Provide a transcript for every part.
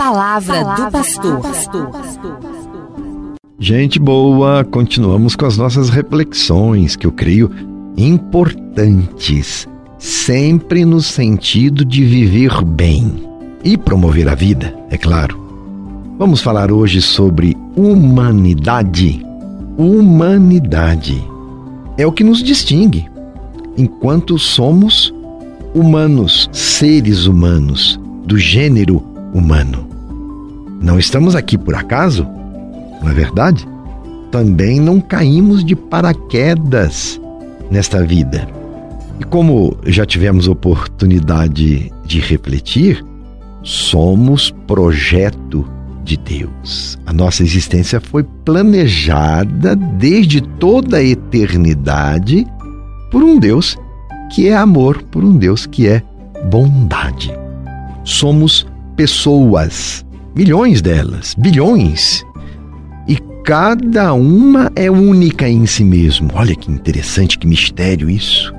Palavra, Palavra do pastor. Gente boa, continuamos com as nossas reflexões, que eu creio importantes, sempre no sentido de viver bem e promover a vida, é claro. Vamos falar hoje sobre humanidade. Humanidade é o que nos distingue enquanto somos humanos, seres humanos, do gênero humano. Não estamos aqui por acaso, não é verdade? Também não caímos de paraquedas nesta vida. E como já tivemos oportunidade de refletir, somos projeto de Deus. A nossa existência foi planejada desde toda a eternidade por um Deus que é amor, por um Deus que é bondade. Somos pessoas, milhões delas, bilhões. E cada uma é única em si mesmo. Olha que interessante, que mistério isso.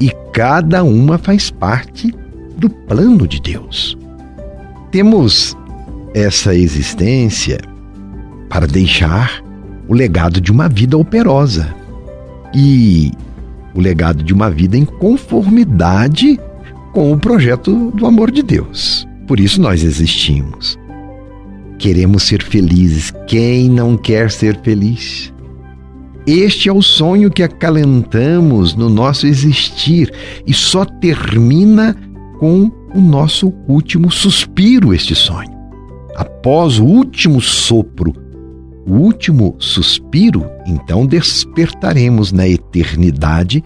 E cada uma faz parte do plano de Deus. Temos essa existência para deixar o legado de uma vida operosa e o legado de uma vida em conformidade com o projeto do amor de Deus. Por isso nós existimos. Queremos ser felizes. Quem não quer ser feliz? Este é o sonho que acalentamos no nosso existir e só termina com o nosso último suspiro este sonho. Após o último sopro, o último suspiro, então despertaremos na eternidade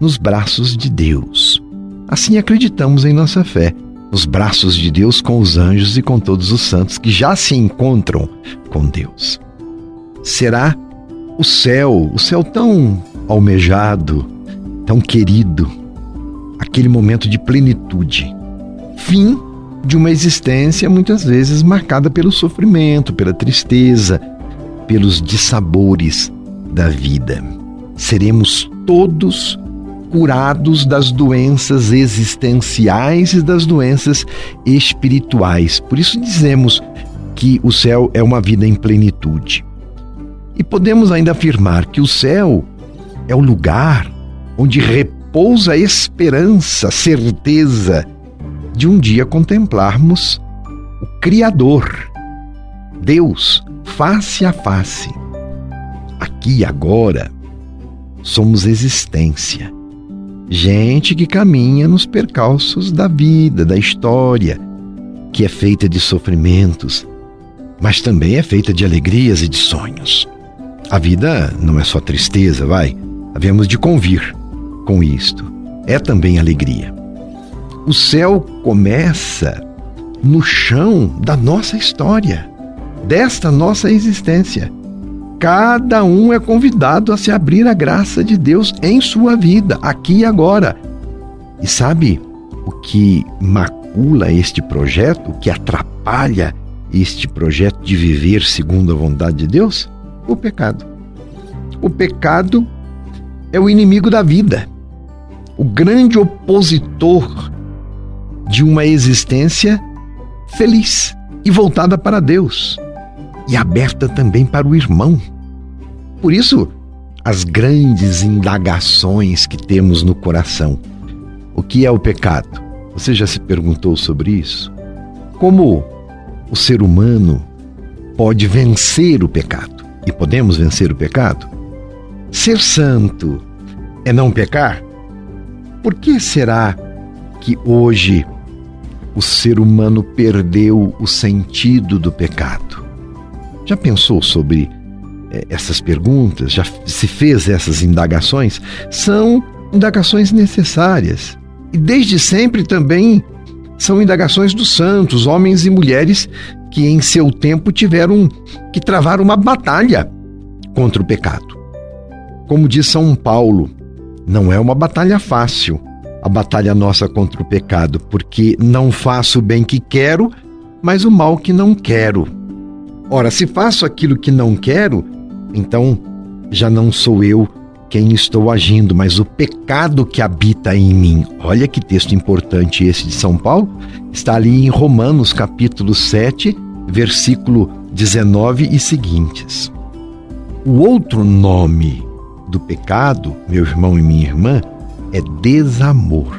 nos braços de Deus. Assim acreditamos em nossa fé nos braços de Deus com os anjos e com todos os santos que já se encontram com Deus. Será o céu, o céu tão almejado, tão querido, aquele momento de plenitude, fim de uma existência muitas vezes marcada pelo sofrimento, pela tristeza, pelos dissabores da vida. Seremos todos curados das doenças existenciais e das doenças espirituais. Por isso dizemos que o céu é uma vida em plenitude. E podemos ainda afirmar que o céu é o lugar onde repousa a esperança, a certeza de um dia contemplarmos o Criador, Deus, face a face. Aqui e agora somos existência gente que caminha nos percalços da vida, da história, que é feita de sofrimentos, mas também é feita de alegrias e de sonhos. A vida não é só tristeza, vai, havemos de convir com isto. É também alegria. O céu começa no chão da nossa história, desta nossa existência. Cada um é convidado a se abrir à graça de Deus em sua vida, aqui e agora. E sabe o que macula este projeto, o que atrapalha este projeto de viver segundo a vontade de Deus? O pecado. O pecado é o inimigo da vida, o grande opositor de uma existência feliz e voltada para Deus e aberta também para o irmão. Por isso, as grandes indagações que temos no coração. O que é o pecado? Você já se perguntou sobre isso? Como o ser humano pode vencer o pecado? E podemos vencer o pecado? Ser santo é não pecar? Por que será que hoje o ser humano perdeu o sentido do pecado? Já pensou sobre é, essas perguntas, já se fez essas indagações? São indagações necessárias. E desde sempre também são indagações dos santos, homens e mulheres que em seu tempo tiveram que travar uma batalha contra o pecado. Como diz São Paulo, não é uma batalha fácil a batalha nossa contra o pecado, porque não faço o bem que quero, mas o mal que não quero. Ora, se faço aquilo que não quero, então já não sou eu quem estou agindo, mas o pecado que habita em mim. Olha que texto importante esse de São Paulo. Está ali em Romanos, capítulo 7, versículo 19 e seguintes. O outro nome do pecado, meu irmão e minha irmã, é desamor.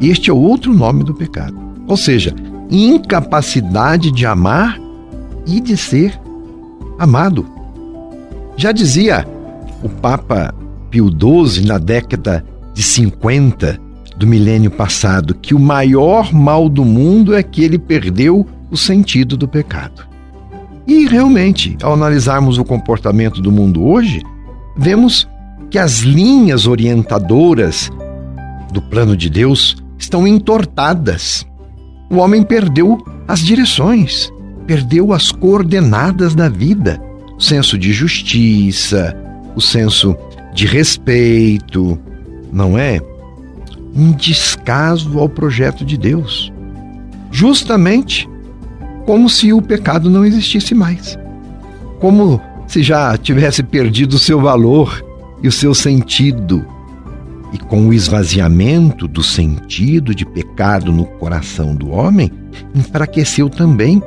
Este é o outro nome do pecado. Ou seja, incapacidade de amar e de ser amado. Já dizia o Papa Pio XII, na década de 50 do milênio passado, que o maior mal do mundo é que ele perdeu o sentido do pecado. E realmente, ao analisarmos o comportamento do mundo hoje, vemos que as linhas orientadoras do plano de Deus estão entortadas. O homem perdeu as direções, perdeu as coordenadas da vida, o senso de justiça, o senso de respeito, não é? Um descaso ao projeto de Deus. Justamente como se o pecado não existisse mais. Como se já tivesse perdido o seu valor e o seu sentido. E com o esvaziamento do sentido de pecado no coração do homem, enfraqueceu também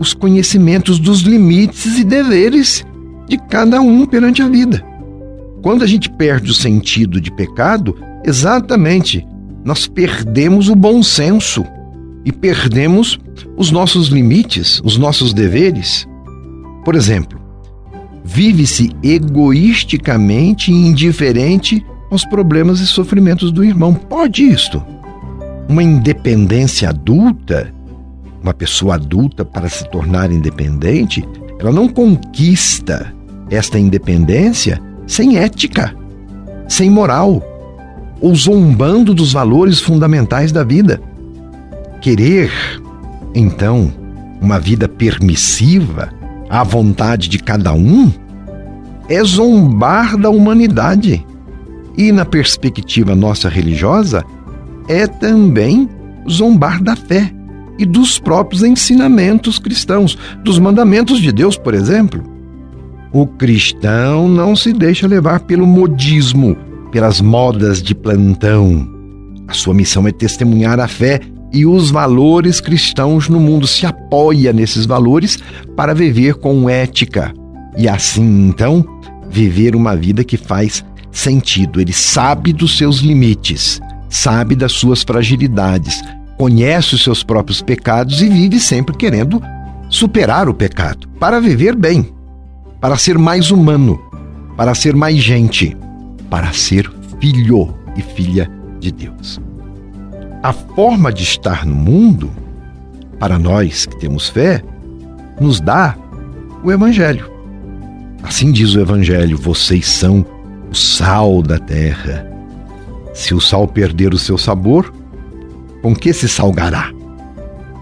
os conhecimentos dos limites e deveres de cada um perante a vida. Quando a gente perde o sentido de pecado, exatamente, nós perdemos o bom senso e perdemos os nossos limites, os nossos deveres. Por exemplo, vive-se egoisticamente e indiferente aos problemas e sofrimentos do irmão. Pode isto? Uma independência adulta, uma pessoa adulta para se tornar independente, ela não conquista esta independência sem ética, sem moral, ou zombando dos valores fundamentais da vida. Querer, então, uma vida permissiva à vontade de cada um é zombar da humanidade. E na perspectiva nossa religiosa, é também zombar da fé e dos próprios ensinamentos cristãos, dos mandamentos de Deus, por exemplo. O cristão não se deixa levar pelo modismo, pelas modas de plantão. A sua missão é testemunhar a fé e os valores cristãos no mundo. Se apoia nesses valores para viver com ética e assim, então, viver uma vida que faz sentido. Ele sabe dos seus limites, sabe das suas fragilidades, conhece os seus próprios pecados e vive sempre querendo superar o pecado para viver bem para ser mais humano, para ser mais gente, para ser filho e filha de Deus. A forma de estar no mundo, para nós que temos fé, nos dá o Evangelho. Assim diz o Evangelho: vocês são o sal da terra. Se o sal perder o seu sabor, com que se salgará?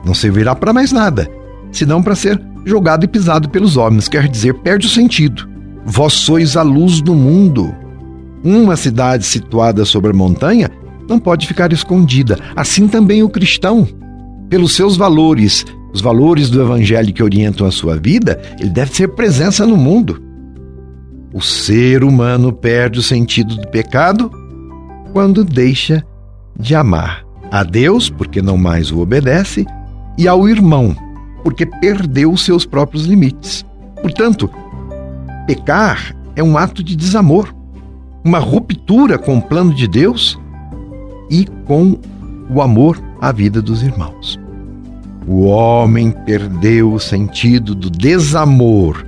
Não servirá para mais nada, senão para ser jogado e pisado pelos homens, quer dizer, perde o sentido. Vós sois a luz do mundo. Uma cidade situada sobre a montanha não pode ficar escondida. Assim também o cristão, pelos seus valores, os valores do evangelho que orientam a sua vida, ele deve ser presença no mundo. O ser humano perde o sentido do pecado quando deixa de amar a Deus, porque não mais o obedece, e ao irmão, porque perdeu os seus próprios limites. Portanto, pecar é um ato de desamor, uma ruptura com o plano de Deus e com o amor à vida dos irmãos. O homem perdeu o sentido do desamor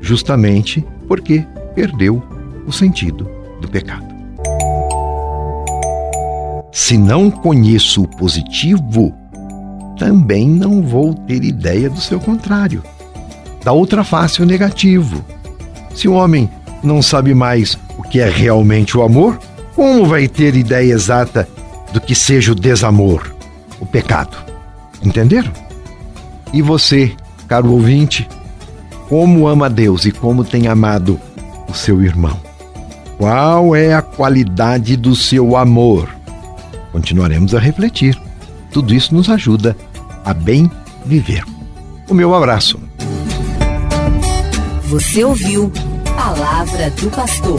justamente porque perdeu o sentido do pecado. Se não conheço o positivo, também não vou ter ideia do seu contrário. Da outra face, o negativo. Se o homem não sabe mais o que é realmente o amor, como vai ter ideia exata do que seja o desamor, o pecado? Entenderam? E você, caro ouvinte, como ama Deus e como tem amado o seu irmão? Qual é a qualidade do seu amor? Continuaremos a refletir. Tudo isso nos ajuda a bem viver. O meu abraço. Você ouviu Palavra do Pastor.